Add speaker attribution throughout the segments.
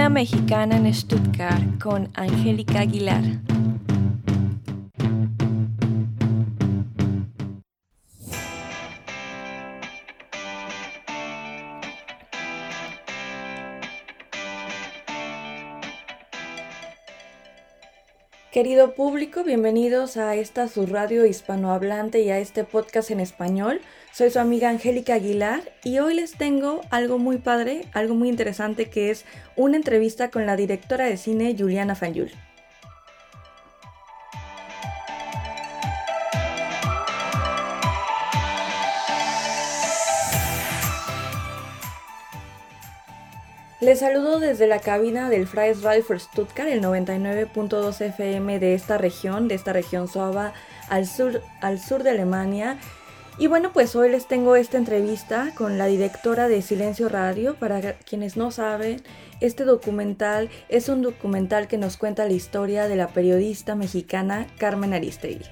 Speaker 1: Una mexicana en Stuttgart con Angélica Aguilar. Querido público, bienvenidos a esta su radio hispanohablante y a este podcast en español. Soy su amiga Angélica Aguilar y hoy les tengo algo muy padre, algo muy interesante que es una entrevista con la directora de cine Juliana Fanyul. Les saludo desde la cabina del Freies for Stuttgart, el 99.2 FM de esta región, de esta región suava al sur, al sur de Alemania. Y bueno, pues hoy les tengo esta entrevista con la directora de Silencio Radio. Para quienes no saben, este documental es un documental que nos cuenta la historia de la periodista mexicana Carmen Aristegui.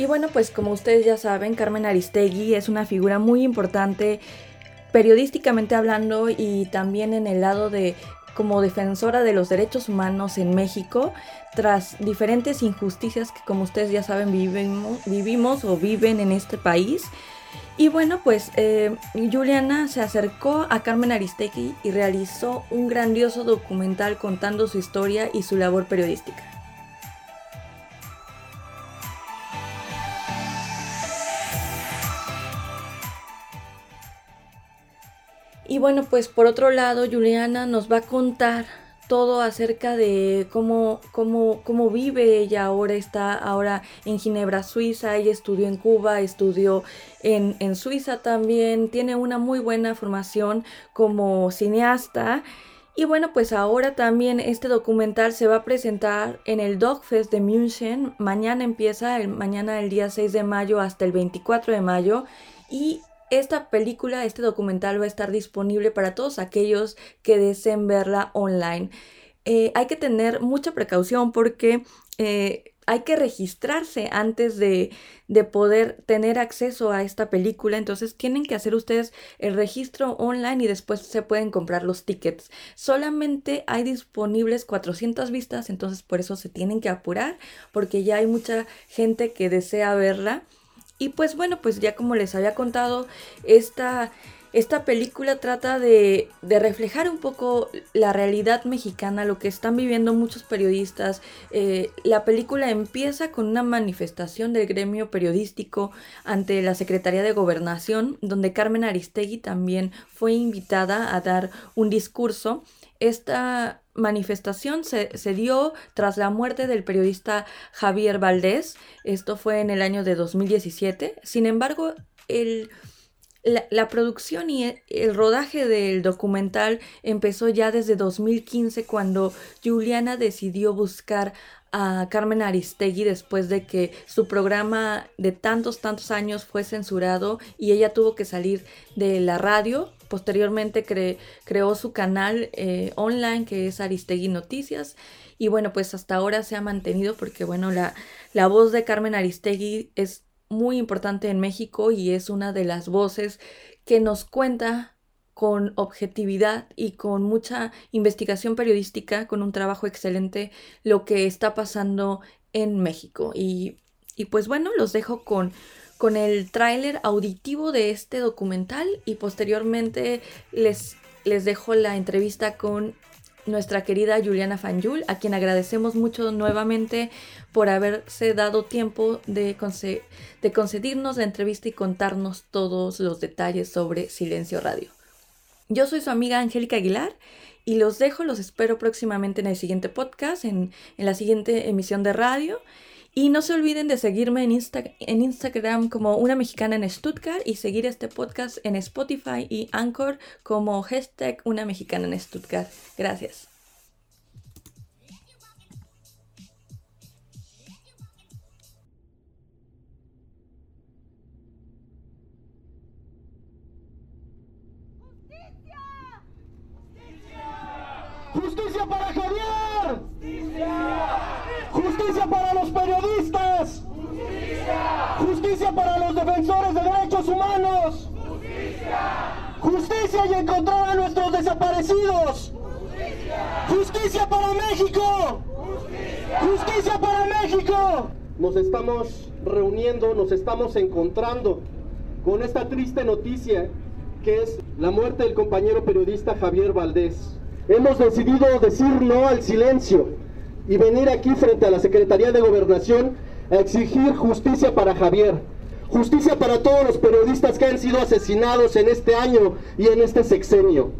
Speaker 1: Y bueno, pues como ustedes ya saben, Carmen Aristegui es una figura muy importante periodísticamente hablando y también en el lado de como defensora de los derechos humanos en México tras diferentes injusticias que como ustedes ya saben vivimos, vivimos o viven en este país. Y bueno, pues eh, Juliana se acercó a Carmen Aristegui y realizó un grandioso documental contando su historia y su labor periodística. Y bueno, pues por otro lado, Juliana nos va a contar todo acerca de cómo, cómo, cómo vive ella ahora, está ahora en Ginebra, Suiza, ella estudió en Cuba, estudió en, en Suiza también, tiene una muy buena formación como cineasta. Y bueno, pues ahora también este documental se va a presentar en el Dogfest de München. Mañana empieza, mañana el día 6 de mayo hasta el 24 de mayo. Y esta película, este documental va a estar disponible para todos aquellos que deseen verla online. Eh, hay que tener mucha precaución porque eh, hay que registrarse antes de, de, poder tener acceso a esta película. Entonces tienen que hacer ustedes el registro online y después se pueden comprar los tickets. Solamente hay disponibles 400 vistas, entonces por eso se tienen que apurar porque ya hay mucha gente que desea verla. Y pues bueno, pues ya como les había contado, esta, esta película trata de, de, reflejar un poco la realidad mexicana, lo que están viviendo muchos periodistas. Eh, la película empieza con una manifestación del gremio periodístico ante la Secretaría de Gobernación, donde Carmen Aristegui también fue invitada a dar un discurso. Esta manifestación se, dio tras la muerte del periodista Javier Valdés. Esto fue en el año de 2017. Sin embargo, el, la, producción y el, rodaje del documental empezó ya desde 2015 cuando Juliana decidió buscar a Carmen Aristegui después de que su programa de tantos, tantos años fue censurado y ella tuvo que salir de la radio Posteriormente creó su canal eh, online que es Aristegui Noticias. Y bueno, pues hasta ahora se ha mantenido porque bueno, la, voz de Carmen Aristegui es muy importante en México y es una de las voces que nos cuenta con objetividad y con mucha investigación periodística, con un trabajo excelente, lo que está pasando en México. Y, y pues bueno, los dejo con, con el tráiler auditivo de este documental y posteriormente les, les dejo la entrevista con nuestra querida Juliana Fanyul, a quien agradecemos mucho nuevamente por haberse dado tiempo de, de concedernos la entrevista y contarnos todos los detalles sobre Silencio Radio. Yo soy su amiga Angélica Aguilar y los dejo, los espero próximamente en el siguiente podcast, en, en la siguiente emisión de radio. Y no se olviden de seguirme en, Instagram como una mexicana en Stuttgart y seguir este podcast en Spotify y Anchor como hashtag una mexicana en Stuttgart. Gracias.
Speaker 2: ¡Justicia para Javier! ¡Justicia para los periodistas! ¡Justicia! ¡Justicia para los defensores de derechos humanos. Justicia. Justicia y encontrar a nuestros desaparecidos. Justicia. Justicia para México. Justicia. Justicia para México. Nos estamos reuniendo, nos estamos encontrando con esta triste noticia que es la muerte del compañero periodista Javier Valdés. Hemos decidido decir no al silencio y venir aquí frente a la Secretaría de Gobernación a exigir justicia para Javier, justicia para todos los periodistas que han sido asesinados en este año y en este sexenio.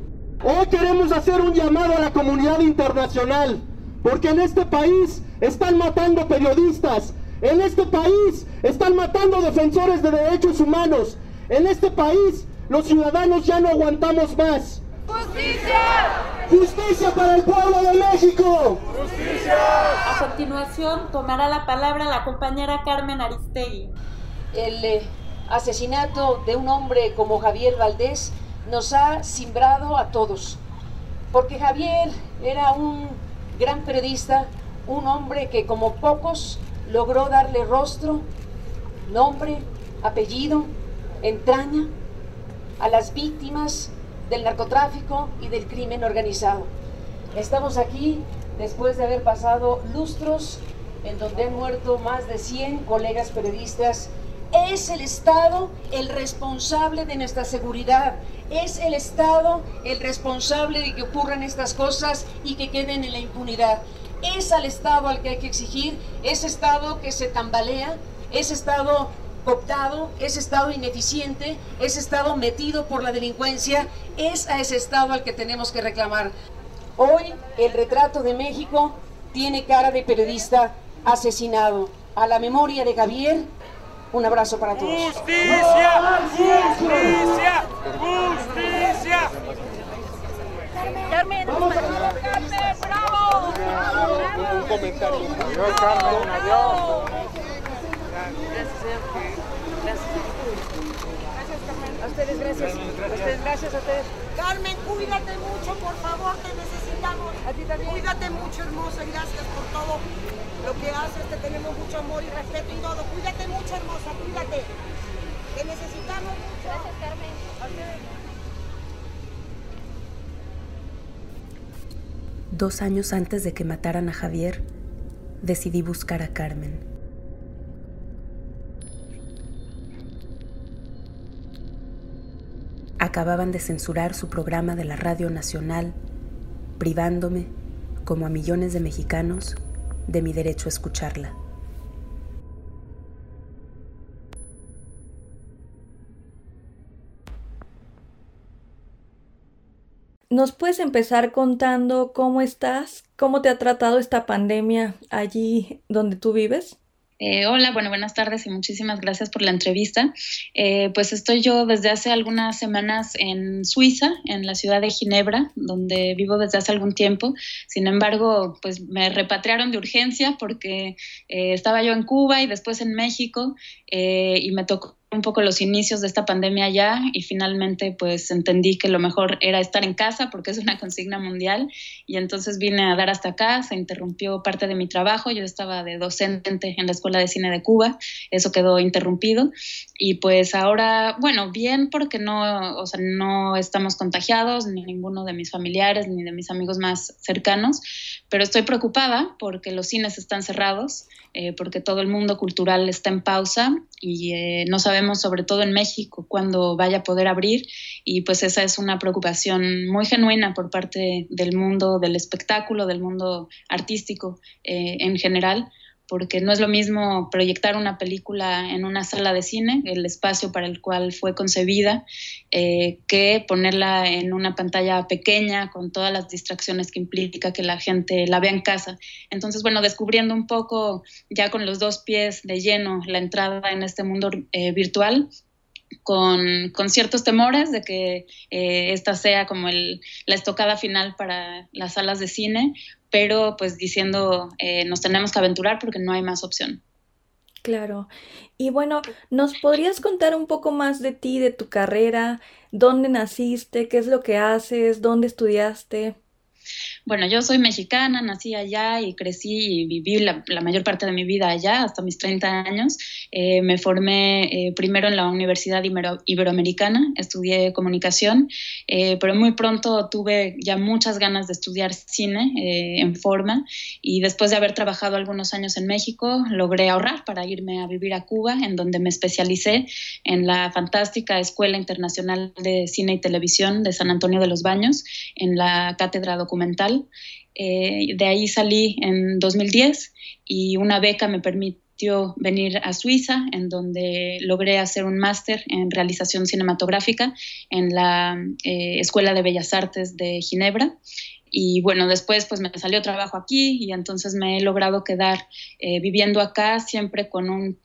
Speaker 2: Hoy queremos hacer un llamado a la comunidad internacional, porque en este país están matando periodistas, en este país están matando defensores de derechos humanos, en este país los ciudadanos ya no aguantamos más. ¡Justicia! ¡Justicia para el pueblo de México! ¡Justicia!
Speaker 3: A continuación tomará la palabra la compañera Carmen Aristegui.
Speaker 4: El eh, asesinato de un hombre como Javier Valdés nos ha simbrado a todos, porque Javier era un gran periodista, un hombre que como pocos logró darle rostro, nombre, apellido, entraña a las víctimas del narcotráfico y del crimen organizado. Estamos aquí después de haber pasado lustros en donde han muerto más de 100 colegas periodistas. Es el Estado el responsable de nuestra seguridad. Es el Estado el responsable de que ocurran estas cosas y que queden en la impunidad. Es al Estado al que hay que exigir, ese Estado que se tambalea, ese Estado cooptado, ese Estado ineficiente, ese Estado metido por la delincuencia, es a ese Estado al que tenemos que reclamar. Hoy el retrato de México tiene cara de periodista asesinado. A la memoria de Javier, un abrazo para todos.
Speaker 5: ¡Justicia! ¡Justicia! ¡Justicia!
Speaker 3: Carmen, Carmen, bravo.
Speaker 5: Un comentario. Adiós, Carmen, adiós.
Speaker 3: A ustedes, gracias. A ustedes, gracias a ustedes.
Speaker 6: Carmen, cuídate mucho, por favor, te necesitamos.
Speaker 3: A ti también.
Speaker 6: Cuídate mucho, hermosa, y gracias por todo lo que haces. Te tenemos mucho amor y respeto y todo. Cuídate mucho, hermosa, cuídate. Te necesitamos mucho. Gracias, Carmen.
Speaker 7: Dos años antes de que mataran a Javier, decidí buscar a Carmen. Acababan de censurar su programa de la Radio Nacional, privándome, como a millones de mexicanos, de mi derecho a escucharla.
Speaker 1: ¿Nos puedes empezar contando cómo estás? ¿Cómo te ha tratado esta pandemia allí donde tú vives?
Speaker 8: Eh, hola, bueno, buenas tardes y muchísimas gracias por la entrevista. Eh, pues estoy yo desde hace algunas semanas en Suiza, en la ciudad de Ginebra, donde vivo desde hace algún tiempo. Sin embargo, pues me repatriaron de urgencia porque eh, estaba yo en Cuba y después en México y me tocó un poco los inicios de esta pandemia ya y finalmente pues entendí que lo mejor era estar en casa porque es una consigna mundial. Y entonces vine a dar hasta acá, se interrumpió parte de mi trabajo, yo estaba de docente en la Escuela de Cine de Cuba, eso quedó interrumpido. Y pues ahora, bueno, bien porque no, o sea, no estamos contagiados, ni ninguno de mis familiares, ni de mis amigos más cercanos, pero estoy preocupada porque los cines están cerrados, eh, porque todo el mundo cultural está en pausa y eh, no sabemos, sobre todo en México, cuándo vaya a poder abrir. Y pues esa es una preocupación muy genuina por parte del mundo del espectáculo, del mundo artístico eh, en general porque no es lo mismo proyectar una película en una sala de cine, el espacio para el cual fue concebida, eh, que ponerla en una pantalla pequeña con todas las distracciones que implica que la gente la vea en casa. Entonces, bueno, descubriendo un poco ya con los dos pies de lleno la entrada en este mundo eh, virtual, con, con, ciertos temores de que eh, esta sea como el, la estocada final para las salas de cine, pero pues diciendo eh, nos tenemos que aventurar porque no hay más opción.
Speaker 1: Claro. Y bueno, ¿nos podrías contar un poco más de ti, de tu carrera? ¿Dónde naciste? ¿Qué es lo que haces? ¿Dónde estudiaste?
Speaker 8: Bueno, yo soy mexicana, nací allá y crecí y viví la, mayor parte de mi vida allá, hasta mis 30 años. Eh, me formé eh, primero en la Universidad Iberoamericana, estudié comunicación, eh, pero muy pronto tuve ya muchas ganas de estudiar cine en forma y después de haber trabajado algunos años en México, logré ahorrar para irme a vivir a Cuba, en donde me especialicé en la fantástica Escuela Internacional de Cine y Televisión de San Antonio de los Baños, en la cátedra documental. Eh, de ahí salí en 2010 y una beca me permitió venir a Suiza, en donde logré hacer un máster en realización cinematográfica en la eh, Escuela de Bellas Artes de Ginebra. Y bueno, después pues me salió trabajo aquí y entonces me he logrado quedar eh, viviendo acá siempre con, un,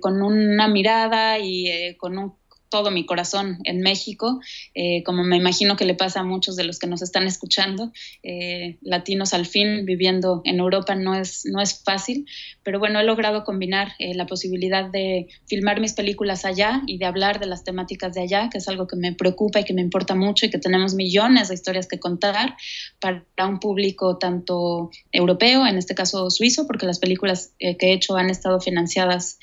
Speaker 8: con una mirada y con un todo mi corazón en México, eh, como me imagino que le pasa a muchos de los que nos están escuchando, eh, latinos al fin viviendo en Europa no es, no es fácil, pero bueno, he logrado combinar eh, la posibilidad de filmar mis películas allá y de hablar de las temáticas de allá, que es algo que me preocupa y que me importa mucho y que tenemos millones de historias que contar para un público tanto europeo, en este caso suizo, porque las películas que he hecho han estado financiadas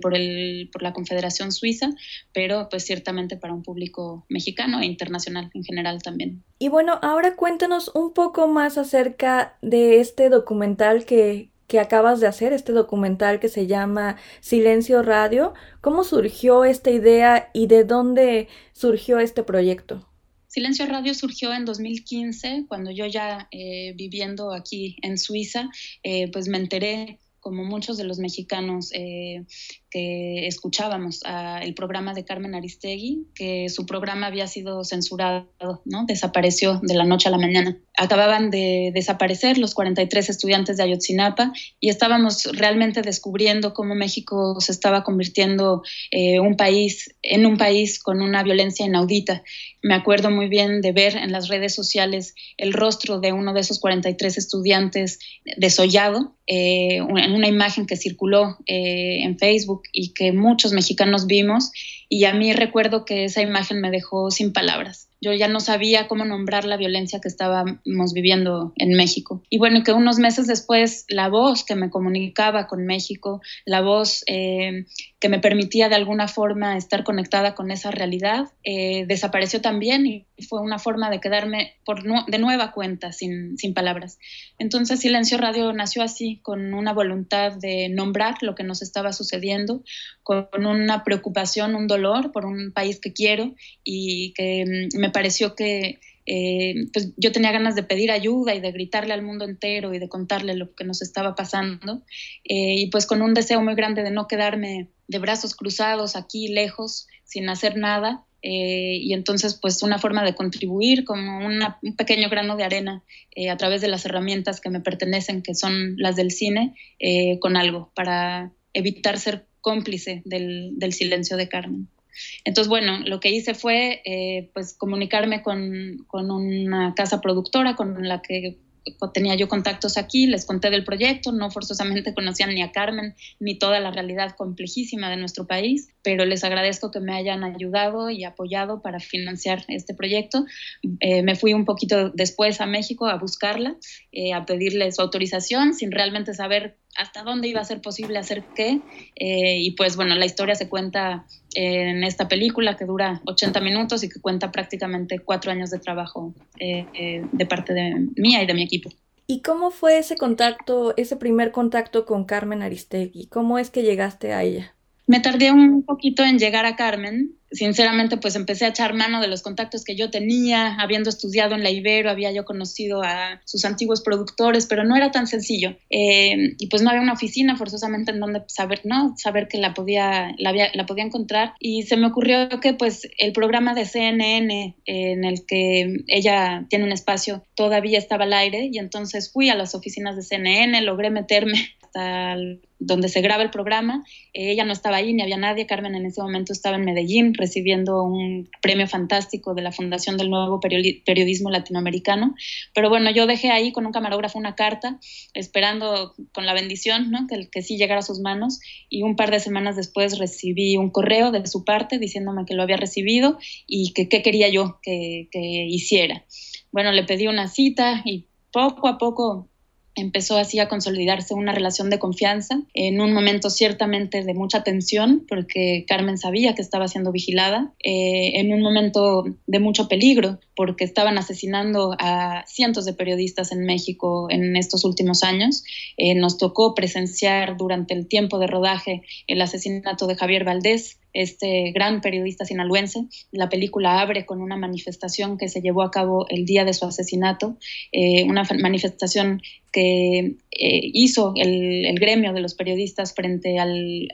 Speaker 8: por, el, por la Confederación Suiza, pero pues ciertamente para un público mexicano e internacional en general también.
Speaker 1: Y bueno, ahora cuéntanos un poco más acerca de este documental que, que acabas de hacer, este documental que se llama Silencio Radio. ¿Cómo surgió esta idea y de dónde surgió este proyecto?
Speaker 8: Silencio Radio surgió en 2015, cuando yo ya eh, viviendo aquí en Suiza, eh, pues me enteré como muchos de los mexicanos eh, que escuchábamos el programa de Carmen Aristegui, que su programa había sido censurado, ¿no? desapareció de la noche a la mañana. Acababan de desaparecer los 43 estudiantes de Ayotzinapa y estábamos realmente descubriendo cómo México se estaba convirtiendo eh, un país, en un país con una violencia inaudita. Me acuerdo muy bien de ver en las redes sociales el rostro de uno de esos 43 estudiantes desollado, eh, en una imagen que circuló eh, en Facebook y que muchos mexicanos vimos y a mí recuerdo que esa imagen me dejó sin palabras. Yo ya no sabía cómo nombrar la violencia que estábamos viviendo en México. Y bueno, que unos meses después la voz que me comunicaba con México, la voz eh, que me permitía de alguna forma estar conectada con esa realidad, eh, desapareció también y fue una forma de quedarme por de nueva cuenta sin, sin palabras. Entonces Silencio Radio nació así, con una voluntad de nombrar lo que nos estaba sucediendo, con una preocupación, un dolor por un país que quiero y que mm, me pareció que eh, pues yo tenía ganas de pedir ayuda y de gritarle al mundo entero y de contarle lo que nos estaba pasando eh, y pues con un deseo muy grande de no quedarme de brazos cruzados aquí lejos sin hacer nada eh, y entonces pues una forma de contribuir como un pequeño grano de arena a través de las herramientas que me pertenecen que son las del cine con algo para evitar ser cómplice del, del silencio de Carmen. Entonces, bueno, lo que hice fue eh, pues comunicarme con, con, una casa productora con la que tenía yo contactos aquí, les conté del proyecto, no forzosamente conocían ni a Carmen ni toda la realidad complejísima de nuestro país, pero les agradezco que me hayan ayudado y apoyado para financiar este proyecto. Eh, me fui un poquito después a México a buscarla, eh, a pedirle su autorización sin realmente saber hasta dónde iba a ser posible hacer qué. Eh, y pues bueno, la historia se cuenta en esta película que dura 80 minutos y que cuenta prácticamente cuatro años de trabajo de parte de mía y de mi equipo.
Speaker 1: ¿Y cómo fue ese contacto, ese primer contacto con Carmen Aristegui? ¿Cómo es que llegaste a ella?
Speaker 8: Me tardé un poquito en llegar a Carmen. Sinceramente, pues empecé a echar mano de los contactos que yo tenía, habiendo estudiado en la Ibero, había yo conocido a sus antiguos productores, pero no era tan sencillo. Eh, y pues no había una oficina forzosamente en donde saber, ¿no? Saber que la podía, la, la podía encontrar. Y se me ocurrió que pues el programa de CNN en el que ella tiene un espacio todavía estaba al aire y entonces fui a las oficinas de CNN, logré meterme hasta donde se graba el programa. Eh, ella no estaba ahí, ni había nadie. Carmen en ese momento estaba en Medellín recibiendo un premio fantástico de la Fundación del Nuevo Periodismo Latinoamericano. Pero bueno, yo dejé ahí con un camarógrafo una carta, esperando con la bendición ¿no? que, que sí llegara a sus manos. Y un par de semanas después recibí un correo de su parte diciéndome que lo había recibido y que qué quería yo que, que hiciera. Bueno, le pedí una cita y poco a poco empezó así a consolidarse una relación de confianza, en un momento ciertamente de mucha tensión, porque Carmen sabía que estaba siendo vigilada, eh, en un momento de mucho peligro, porque estaban asesinando a cientos de periodistas en México en estos últimos años. Eh, nos tocó presenciar durante el tiempo de rodaje el asesinato de Javier Valdés, este gran periodista sinaloense. La película abre con una manifestación que se llevó a cabo el día de su asesinato, eh, una manifestación que eh, hizo el, gremio de los periodistas frente al,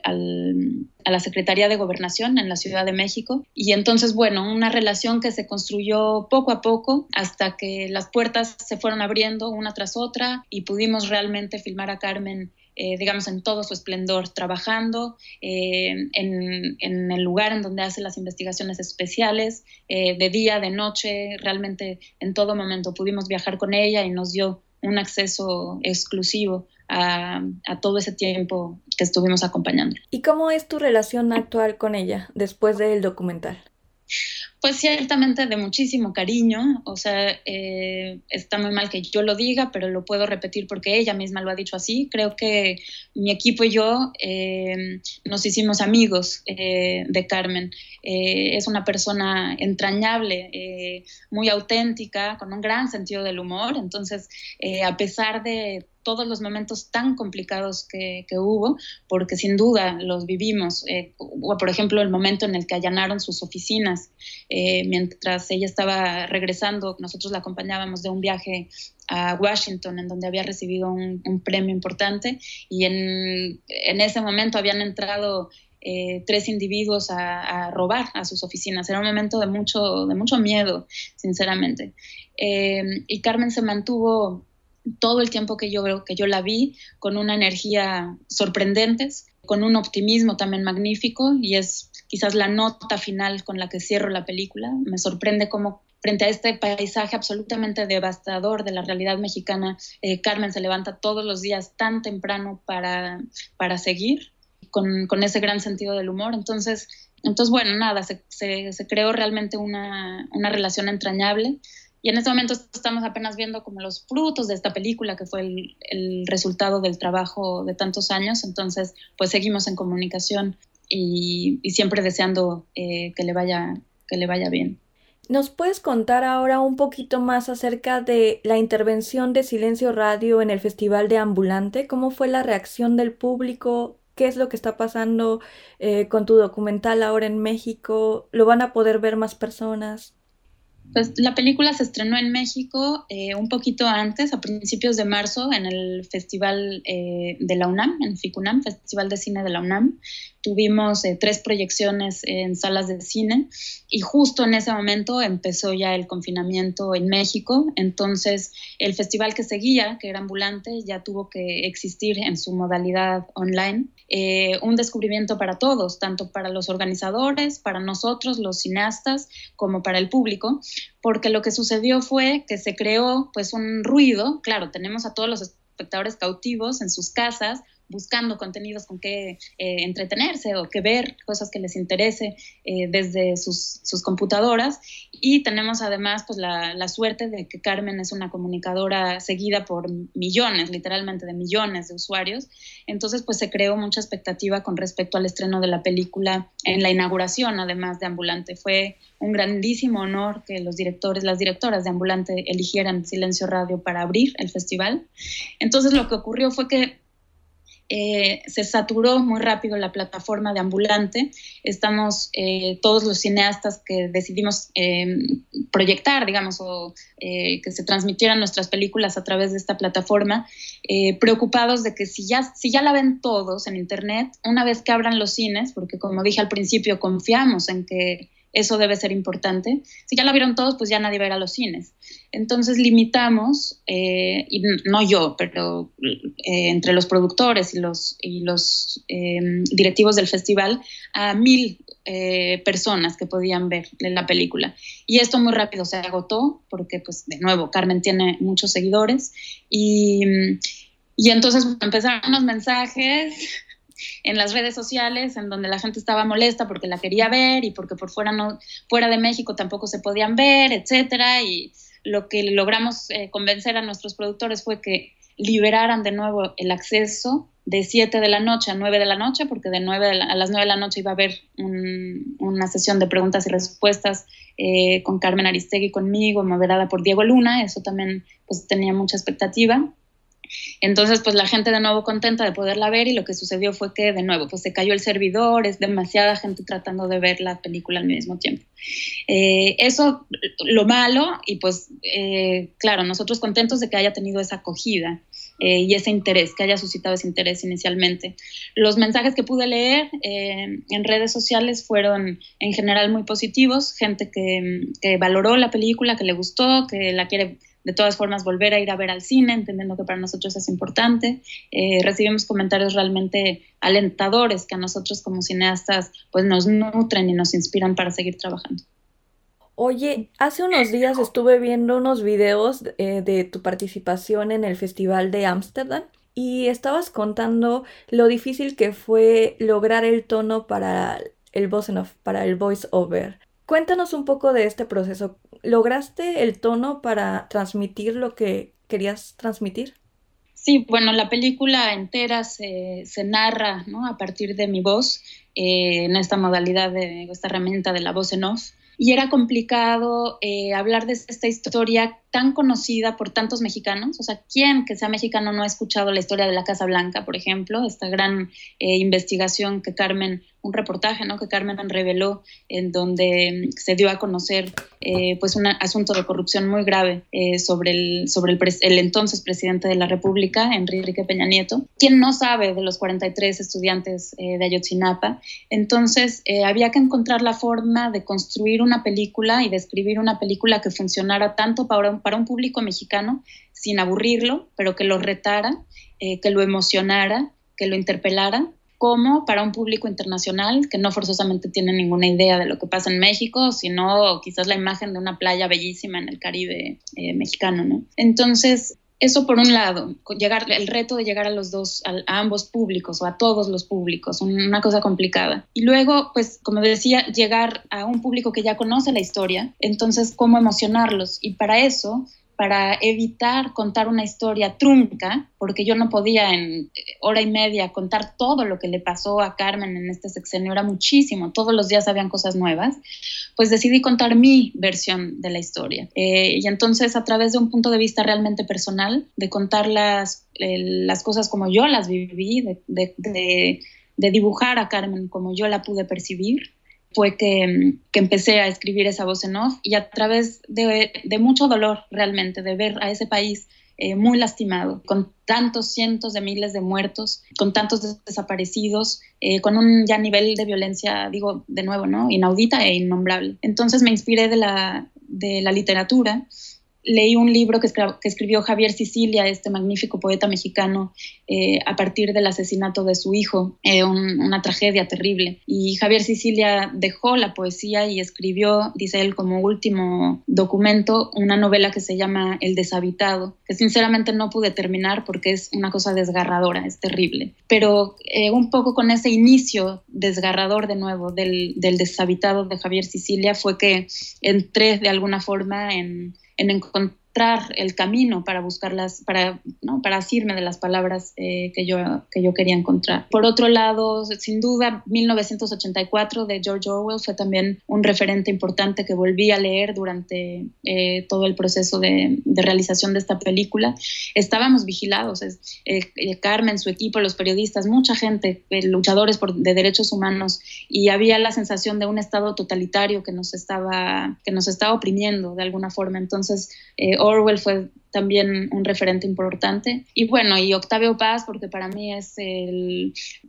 Speaker 8: a la Secretaría de Gobernación en la Ciudad de México. Y entonces, bueno, una relación que se construyó poco a poco hasta que las puertas se fueron abriendo una tras otra y pudimos realmente filmar a Carmen eh, digamos, en todo su esplendor, trabajando eh, en, el lugar en donde hace las investigaciones especiales, eh, de día, de noche, realmente en todo momento pudimos viajar con ella y nos dio un acceso exclusivo a, a, todo ese tiempo que estuvimos acompañando.
Speaker 1: ¿Y cómo es tu relación actual con ella después del documental?
Speaker 8: Pues ciertamente de muchísimo cariño, o sea, eh, está muy mal que yo lo diga, pero lo puedo repetir porque ella misma lo ha dicho así. Creo que mi equipo y yo eh, nos hicimos amigos eh, de Carmen. es una persona entrañable, muy auténtica, con un gran sentido del humor. Entonces, a pesar de todos los momentos tan complicados que, hubo, porque sin duda los vivimos. Eh, por ejemplo, el momento en el que allanaron sus oficinas, eh, mientras ella estaba regresando, nosotros la acompañábamos de un viaje a Washington, en donde había recibido un, premio importante, y en, ese momento habían entrado eh, tres individuos a, robar a sus oficinas. Era un momento de mucho, de mucho miedo, sinceramente. y Carmen se mantuvo todo el tiempo que yo que yo la vi con una energía sorprendente, con un optimismo también magnífico y es quizás la nota final con la que cierro la película. Me sorprende cómo frente a este paisaje absolutamente devastador de la realidad mexicana, eh, Carmen se levanta todos los días tan temprano para, para seguir con, con, ese gran sentido del humor. Entonces, entonces bueno, nada, se, se, se creó realmente una, una relación entrañable. Y en este momento estamos apenas viendo como los frutos de esta película, que fue el, resultado del trabajo de tantos años. Entonces, pues seguimos en comunicación y, siempre deseando eh, que, le vaya, que le vaya bien.
Speaker 1: ¿Nos puedes contar ahora un poquito más acerca de la intervención de Silencio Radio en el Festival de Ambulante? ¿Cómo fue la reacción del público? ¿Qué es lo que está pasando eh, con tu documental ahora en México? ¿Lo van a poder ver más personas?
Speaker 8: Pues la película se estrenó en México eh, un poquito antes, a principios de marzo, en el Festival eh, de la UNAM, en FICUNAM, Festival de Cine de la UNAM. Tuvimos eh, tres proyecciones en salas de cine y justo en ese momento empezó ya el confinamiento en México. Entonces el festival que seguía, que era ambulante, ya tuvo que existir en su modalidad online. un descubrimiento para todos, tanto para los organizadores, para nosotros, los cineastas, como para el público porque lo que sucedió fue que se creó pues un ruido, claro, tenemos a todos los espectadores cautivos en sus casas, buscando contenidos con que eh, entretenerse o que ver cosas que les interese eh, desde sus, computadoras. Y tenemos además pues, la, la, suerte de que Carmen es una comunicadora seguida por millones, literalmente de millones de usuarios. Entonces pues se creó mucha expectativa con respecto al estreno de la película en la inauguración, además de Ambulante. Fue un grandísimo honor que los directores, las directoras de Ambulante eligieran Silencio Radio para abrir el festival. Entonces lo que ocurrió fue que eh, se saturó muy rápido la plataforma de ambulante. Estamos eh, todos los cineastas que decidimos eh, proyectar, digamos, o que se transmitieran nuestras películas a través de esta plataforma, preocupados de que si ya, si ya la ven todos en Internet, una vez que abran los cines, porque como dije al principio, confiamos en que eso debe ser importante. Si ya la vieron todos, pues ya nadie a los cines. Entonces limitamos, eh, y no yo, pero eh, entre los productores y los, y los em, directivos del festival, a mil eh, personas que podían ver la película. Y esto muy rápido se agotó, porque pues de nuevo, Carmen tiene muchos seguidores. Y, y entonces empezaron los mensajes en las redes sociales en donde la gente estaba molesta porque la quería ver y porque por fuera no fuera de México tampoco se podían ver, etcétera y lo que logramos eh, convencer a nuestros productores fue que liberaran de nuevo el acceso de 7 de la noche a 9 de la noche, porque de 9 a las 9 de la noche iba a haber una sesión de preguntas y respuestas eh, con Carmen Aristegui conmigo, moderada por Diego Luna, eso también pues tenía mucha expectativa. Entonces, pues la gente de nuevo contenta de poderla ver y lo que sucedió fue que de nuevo, pues se cayó el servidor, es demasiada gente tratando de ver la película al mismo tiempo. Eh, eso, lo malo, y pues eh, claro, nosotros contentos de que haya tenido esa acogida eh, y ese interés, que haya suscitado ese interés inicialmente. Los mensajes que pude leer en redes sociales fueron en general muy positivos, gente que, que valoró la película, que le gustó, que la quiere de todas formas volver a ir a ver al cine, entendiendo que para nosotros es importante. Eh, recibimos comentarios realmente alentadores que a nosotros como cineastas pues nos nutren y nos inspiran para seguir trabajando.
Speaker 1: Oye, hace unos días estuve viendo unos videos eh, de tu participación en el Festival de Ámsterdam y estabas contando lo difícil que fue lograr el tono para el para el voice over. Cuéntanos un poco de este proceso. ¿Lograste el tono para transmitir lo que querías transmitir?
Speaker 8: Sí, bueno, la película entera se, narra a partir de mi voz eh, en esta modalidad de esta herramienta de la voz en off. Y era complicado eh, hablar de esta historia tan conocida por tantos mexicanos. O sea, ¿quién que sea mexicano no ha escuchado la historia de la Casa Blanca, por ejemplo? Esta gran eh, investigación que Carmen un reportaje ¿no? que Carmen reveló en donde se dio a conocer eh, pues un asunto de corrupción muy grave eh, sobre, el, sobre el, entonces presidente de la República, Enrique Peña Nieto. ¿Quién no sabe de los 43 estudiantes eh, de Ayotzinapa? Entonces había que encontrar la forma de construir una película y de escribir una película que funcionara tanto para un, para un público mexicano sin aburrirlo, pero que lo retara, que lo emocionara, que lo interpelara como para un público internacional que no forzosamente tiene ninguna idea de lo que pasa en México, sino quizás la imagen de una playa bellísima en el Caribe eh, mexicano, ¿no? Entonces, eso por un lado, llegar, el reto de llegar a los dos, a, ambos públicos o a todos los públicos, una cosa complicada. Y luego, pues, como decía, llegar a un público que ya conoce la historia, entonces, ¿cómo emocionarlos? Y para eso, para evitar contar una historia trunca, porque yo no podía en hora y media contar todo lo que le pasó a Carmen en este sexenio, era muchísimo, todos los días habían cosas nuevas, pues decidí contar mi versión de la historia. Eh, y entonces a través de un punto de vista realmente personal, de contar las, eh, las cosas como yo las viví, de dibujar a Carmen como yo la pude percibir, fue que, empecé a escribir esa voz en off y a través de, mucho dolor realmente, de ver a ese país eh, muy lastimado, con tantos cientos de miles de muertos, con tantos desaparecidos, eh, con un ya nivel de violencia, digo de nuevo, ¿no? Inaudita e innombrable. Entonces me inspiré de la, de la literatura leí un libro que, escribió Javier Sicilia, este magnífico poeta mexicano, eh, a partir del asesinato de su hijo, eh, una tragedia terrible. Y Javier Sicilia dejó la poesía y escribió, dice él, como último documento, una novela que se llama El deshabitado, que sinceramente no pude terminar porque es una cosa desgarradora, es terrible. Pero eh, un poco con ese inicio desgarrador de nuevo del, del deshabitado de Javier Sicilia fue que entré de alguna forma en en encontrar el camino para buscarlas, para, ¿no? para asirme de las palabras eh, que, yo, que yo quería encontrar. Por otro lado, sin duda, 1984 de George Orwell fue también un referente importante que volví a leer durante eh, todo el proceso de, de, realización de esta película. Estábamos vigilados, eh, Carmen, su equipo, los periodistas, mucha gente, luchadores por, de derechos humanos, y había la sensación de un Estado totalitario que nos estaba, que nos estaba oprimiendo de alguna forma. Entonces, Orwell fue también un referente importante. Y bueno, y Octavio Paz, porque para mí es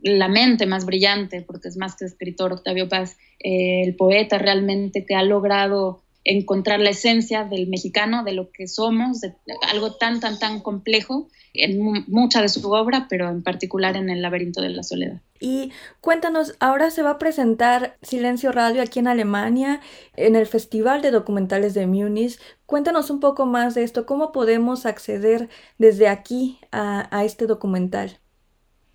Speaker 8: la mente más brillante, porque es más que escritor Octavio Paz, eh, el poeta realmente que ha logrado encontrar la esencia del mexicano, de lo que somos, de algo tan, tan, tan complejo en mucha de su obra, pero en particular en El laberinto de la soledad.
Speaker 1: Y cuéntanos, ahora se va a presentar Silencio Radio aquí en Alemania, en el Festival de Documentales de Múnich. Cuéntanos un poco más de esto, cómo podemos acceder desde aquí a, a este documental.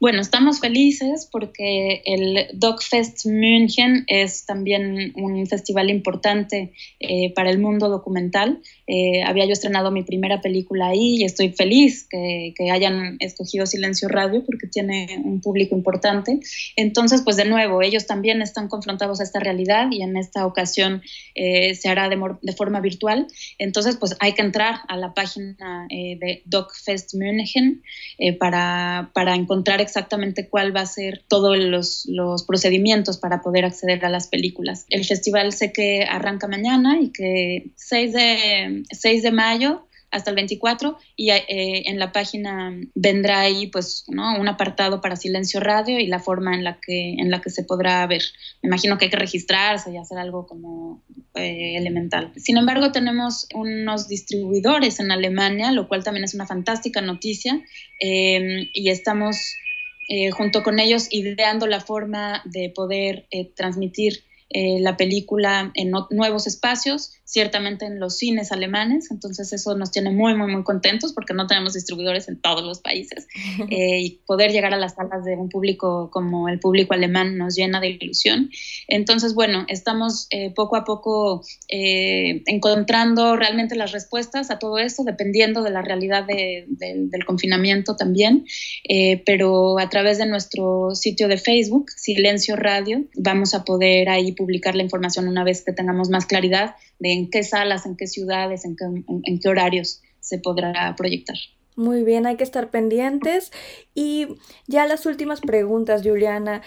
Speaker 8: Bueno, estamos felices porque el DocFest München es también un festival importante eh, para el mundo documental. Eh, había yo estrenado mi primera película ahí y estoy feliz que, hayan escogido Silencio Radio porque tiene un público importante. Entonces, pues de nuevo, ellos también están confrontados a esta realidad y en esta ocasión eh, se hará de, de, forma virtual. Entonces, pues hay que entrar a la página de DocFest München para, para encontrar exactamente cuál va a ser todos los, los, procedimientos para poder acceder a las películas. El festival sé que arranca mañana y que 6 de, 6 de mayo hasta el 24 y eh, en la página vendrá ahí pues ¿no? un apartado para silencio radio y la forma en la que en la que se podrá ver me imagino que hay que registrarse y hacer algo como eh, elemental sin embargo tenemos unos distribuidores en Alemania lo cual también es una fantástica noticia eh, y estamos eh, junto con ellos ideando la forma de poder eh, transmitir eh, la película en nuevos espacios, ciertamente en los cines alemanes, entonces eso nos tiene muy, muy, muy contentos porque no tenemos distribuidores en todos los países eh, y poder llegar a las salas de un público como el público alemán nos llena de ilusión. Entonces, bueno, estamos eh, poco a poco encontrando realmente las respuestas a todo esto, dependiendo de la realidad del confinamiento también, pero a través de nuestro sitio de Facebook, Silencio Radio, vamos a poder ahí publicar la información una vez que tengamos más claridad de en qué salas, en qué ciudades, en qué, horarios se podrá proyectar.
Speaker 1: Muy bien, hay que estar pendientes. Y ya las últimas preguntas, Juliana.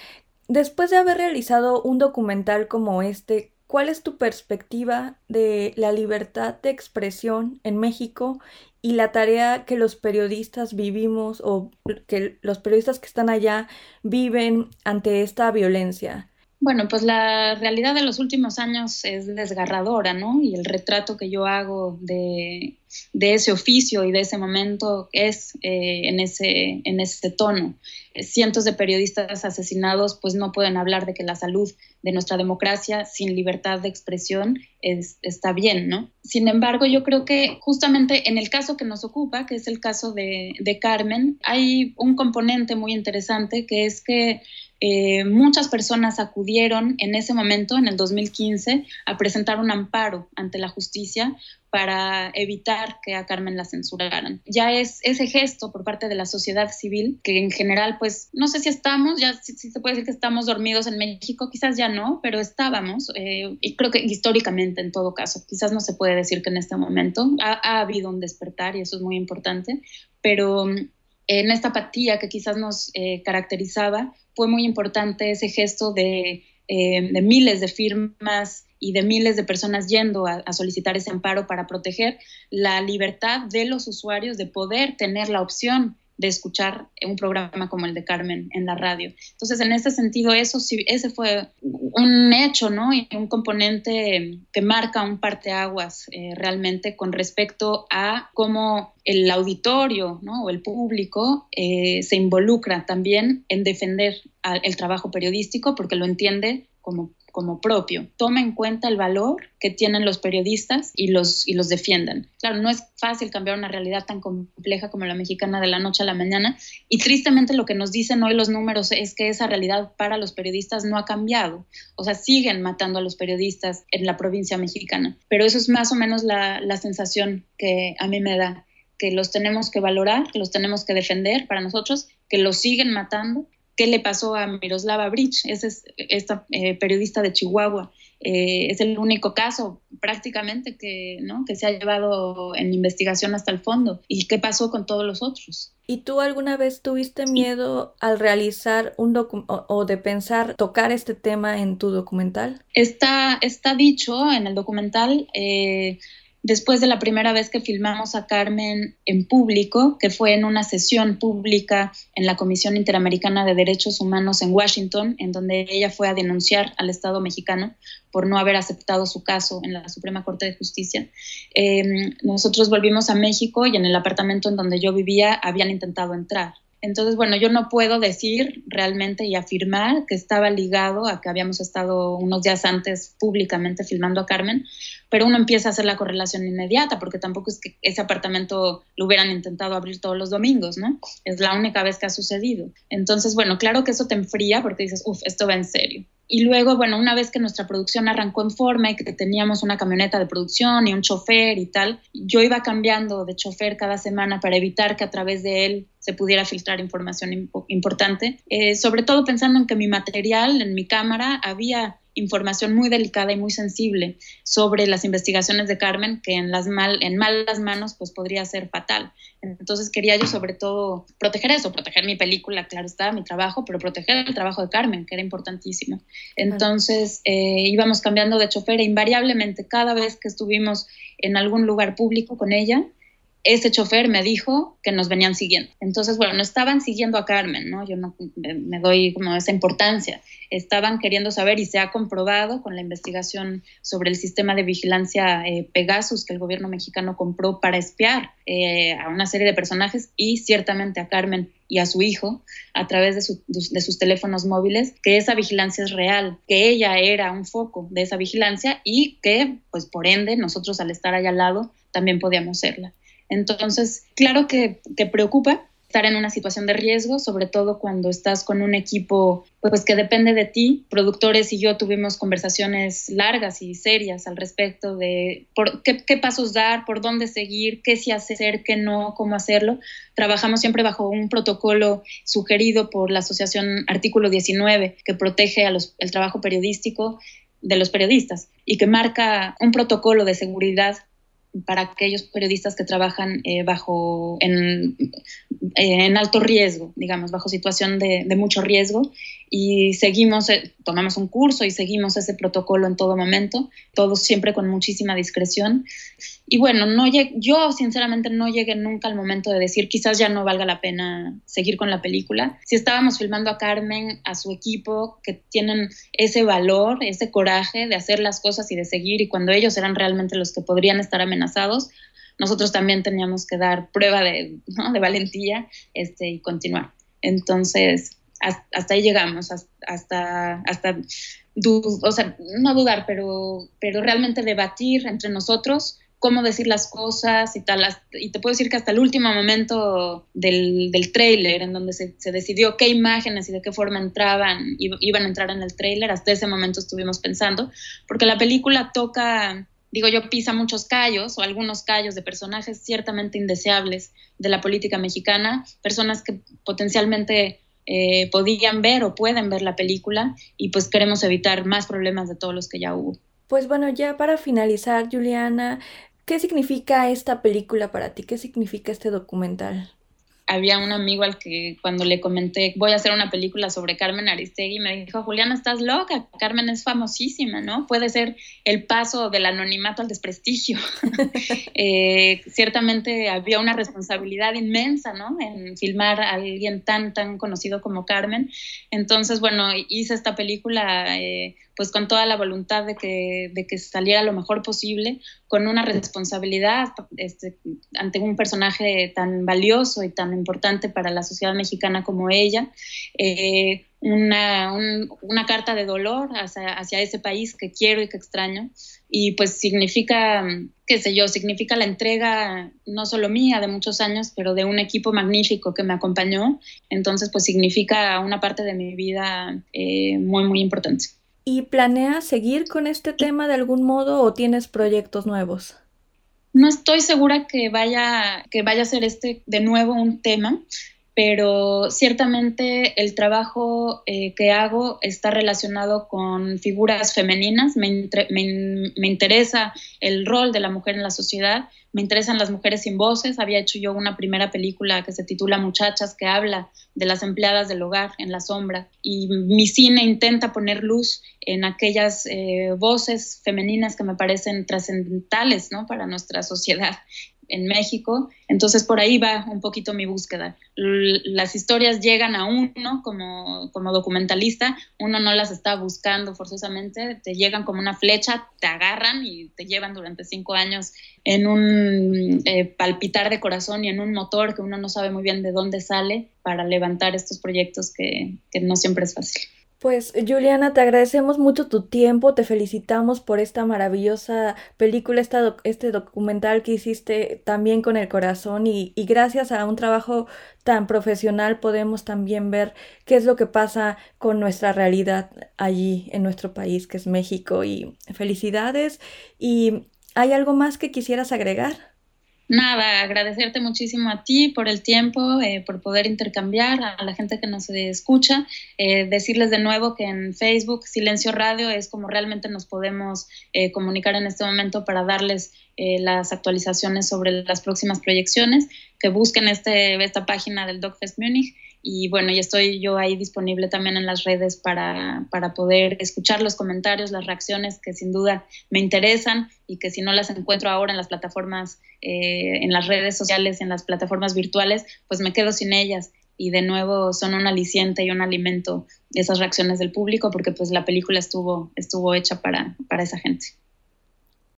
Speaker 1: Después de haber realizado un documental como este, ¿cuál es tu perspectiva de la libertad de expresión en México y la tarea que los periodistas vivimos o que los periodistas que están allá viven ante esta violencia?
Speaker 8: Bueno, pues la realidad de los últimos años es desgarradora, ¿no? Y el retrato que yo hago de, ese oficio y de ese momento es eh, en, ese, en ese tono. Cientos de periodistas asesinados pues no pueden hablar de que la salud de nuestra democracia sin libertad de expresión está bien, ¿no? Sin embargo, yo creo que justamente en el caso que nos ocupa, que es el caso de, de Carmen, hay un componente muy interesante que es que eh, muchas personas acudieron en ese momento, en el 2015, a presentar un amparo ante la justicia para evitar que a Carmen la censuraran. Ya es ese gesto por parte de la sociedad civil, que en general, pues, no sé si estamos, ya se puede decir que estamos dormidos en México, quizás ya no, pero estábamos, eh, y creo que históricamente en todo caso, quizás no se puede decir que en este momento ha, habido un despertar y eso es muy importante, pero mm, en esta apatía que quizás nos eh, caracterizaba, fue muy importante ese gesto de, eh, miles de firmas y de miles de personas yendo a, solicitar ese amparo para proteger la libertad de los usuarios de poder tener la opción de escuchar un programa como el de Carmen en la radio. Entonces, en ese sentido, eso sí, ese fue un hecho, ¿no? Y un componente que marca un parteaguas eh, realmente con respecto a cómo el auditorio, ¿no? O el público eh, se involucra también en defender el trabajo periodístico porque lo entiende como como propio. Toma en cuenta el valor que tienen los periodistas y los, y los defiendan. Claro, no es fácil cambiar una realidad tan compleja como la mexicana de la noche a la mañana y tristemente lo que nos dicen hoy los números es que esa realidad para los periodistas no ha cambiado. O sea, siguen matando a los periodistas en la provincia mexicana. Pero eso es más o menos la, la sensación que a mí me da que los tenemos que valorar, que los tenemos que defender para nosotros, que los siguen matando qué le pasó a Miroslava Bridge, esa es esta eh, periodista de Chihuahua. Eh, es el único caso prácticamente que, ¿no? que se ha llevado en investigación hasta el fondo. ¿Y qué pasó con todos los otros?
Speaker 1: ¿Y tú alguna vez tuviste miedo al realizar un documental o, de pensar tocar este tema en tu documental?
Speaker 8: Está, está dicho en el documental. Eh, después de la primera vez que filmamos a Carmen en público, que fue en una sesión pública en la Comisión Interamericana de Derechos Humanos en Washington, en donde ella fue a denunciar al Estado mexicano por no haber aceptado su caso en la Suprema Corte de Justicia. Em, nosotros volvimos a México y en el apartamento en donde yo vivía habían intentado entrar. Entonces, bueno, yo no puedo decir realmente y afirmar que estaba ligado a que habíamos estado unos días antes públicamente filmando a Carmen, pero uno empieza a hacer la correlación inmediata, porque tampoco es que ese apartamento lo hubieran intentado abrir todos los domingos, ¿no? Es la única vez que ha sucedido. Entonces, bueno, claro que eso te enfría porque dices, uff, esto va en serio. Y luego, bueno, una vez que nuestra producción arrancó en forma y que teníamos una camioneta de producción y un chofer y tal, yo iba cambiando de chofer cada semana para evitar que a través de él se pudiera filtrar información importante, eh, sobre todo pensando en que mi material en mi cámara había información muy delicada y muy sensible sobre las investigaciones de Carmen, que en, las mal, en malas manos pues podría ser fatal. Entonces quería yo sobre todo proteger eso, proteger mi película, claro está, mi trabajo, pero proteger el trabajo de Carmen, que era importantísimo. Entonces eh, íbamos cambiando de chofer e invariablemente cada vez que estuvimos en algún lugar público con ella, ese chofer me dijo que nos venían siguiendo. Entonces, bueno, no estaban siguiendo a Carmen, ¿no? Yo no me doy como esa importancia. Estaban queriendo saber y se ha comprobado con la investigación sobre el sistema de vigilancia eh, Pegasus que el gobierno mexicano compró para espiar eh, a una serie de personajes y ciertamente a Carmen y a su hijo a través de, de sus teléfonos móviles, que esa vigilancia es real, que ella era un foco de esa vigilancia y que, pues por ende, nosotros al estar allá al lado también podíamos serla. Entonces, claro que, preocupa estar en una situación de riesgo, sobre todo cuando estás con un equipo pues que depende de ti. Productores y yo tuvimos conversaciones largas y serias al respecto de por qué, qué, pasos dar, por dónde seguir, qué sí hacer, qué no, cómo hacerlo. Trabajamos siempre bajo un protocolo sugerido por la Asociación Artículo 19 que protege a los, el trabajo periodístico de los periodistas y que marca un protocolo de seguridad para aquellos periodistas que trabajan eh, bajo en, en, alto riesgo, digamos, bajo situación de, de mucho riesgo y seguimos, eh, tomamos un curso y seguimos ese protocolo en todo momento, todos siempre con muchísima discreción. Y bueno, no yo sinceramente no llegué nunca al momento de decir quizás ya no valga la pena seguir con la película. Si estábamos filmando a Carmen, a su equipo, que tienen ese valor, ese coraje de hacer las cosas y de seguir, y cuando ellos eran realmente los que podrían estar amenazados, nosotros también teníamos que dar prueba de, de valentía este, y continuar. Entonces, hasta, ahí llegamos, hasta, hasta, o sea, no dudar, pero, pero realmente debatir entre nosotros cómo decir las cosas y tal. Y te puedo decir que hasta el último momento del, del trailer, en donde se, se, decidió qué imágenes y de qué forma entraban, iban a entrar en el trailer, hasta ese momento estuvimos pensando, porque la película toca, digo yo, pisa muchos callos o algunos callos de personajes ciertamente indeseables de la política mexicana, personas que potencialmente eh, podían ver o pueden ver la película y pues queremos evitar más problemas de todos los que ya hubo.
Speaker 1: Pues bueno, ya para finalizar, Juliana, ¿qué significa esta película para ti? ¿Qué significa este documental?
Speaker 8: Había un amigo al que cuando le comenté, voy a hacer una película sobre Carmen Aristegui, me dijo, Juliana, estás loca, Carmen es famosísima, ¿no? Puede ser el paso del anonimato al desprestigio. Eh, ciertamente había una responsabilidad inmensa, ¿no? En filmar a alguien tan, tan conocido como Carmen. Entonces, bueno, hice esta película eh, pues con toda la voluntad de que, de que saliera lo mejor posible, con una responsabilidad este, ante un personaje tan valioso y tan importante para la sociedad mexicana como ella, eh, una, una, carta de dolor hacia, ese país que quiero y que extraño. Y pues significa, qué sé yo, significa la entrega no solo mía de muchos años, pero de un equipo magnífico que me acompañó. Entonces pues significa una parte de mi vida eh, muy, muy importante.
Speaker 1: ¿Y planeas seguir con este tema de algún modo o tienes proyectos nuevos?
Speaker 8: No estoy segura que vaya, que vaya a ser este de nuevo un tema. Pero ciertamente el trabajo eh, que hago está relacionado con figuras femeninas, me, me, interesa el rol de la mujer en la sociedad, me interesan las mujeres sin voces, había hecho yo una primera película que se titula Muchachas, que habla de las empleadas del hogar en la sombra, y mi cine intenta poner luz en aquellas eh, voces femeninas que me parecen trascendentales ¿no? para nuestra sociedad en México. Entonces por ahí va un poquito mi búsqueda. las historias llegan a uno como, como documentalista, uno no las está buscando forzosamente, te llegan como una flecha, te agarran y te llevan durante cinco años en un eh, palpitar de corazón y en un motor que uno no sabe muy bien de dónde sale para levantar estos proyectos que, que no siempre es fácil.
Speaker 1: Pues Juliana, te agradecemos mucho tu tiempo, te felicitamos por esta maravillosa película, esta este documental que hiciste también con el corazón y, y, gracias a un trabajo tan profesional podemos también ver qué es lo que pasa con nuestra realidad allí en nuestro país, que es México. Y felicidades. ¿Y hay algo más que quisieras agregar?
Speaker 8: Nada, agradecerte muchísimo a ti por el tiempo, eh, por poder intercambiar a la gente que nos escucha, eh, decirles de nuevo que en Facebook Silencio Radio es como realmente nos podemos eh, comunicar en este momento para darles las actualizaciones sobre las próximas proyecciones, que busquen este, esta página del DocFest Munich y bueno, y estoy yo ahí disponible también en las redes para, para, poder escuchar los comentarios, las reacciones que sin duda me interesan y que si no las encuentro ahora en las plataformas, eh, en las redes sociales, en las plataformas virtuales, pues me quedo sin ellas. Y de nuevo son un aliciente y un alimento esas reacciones del público porque pues la película estuvo, estuvo hecha para, para esa gente.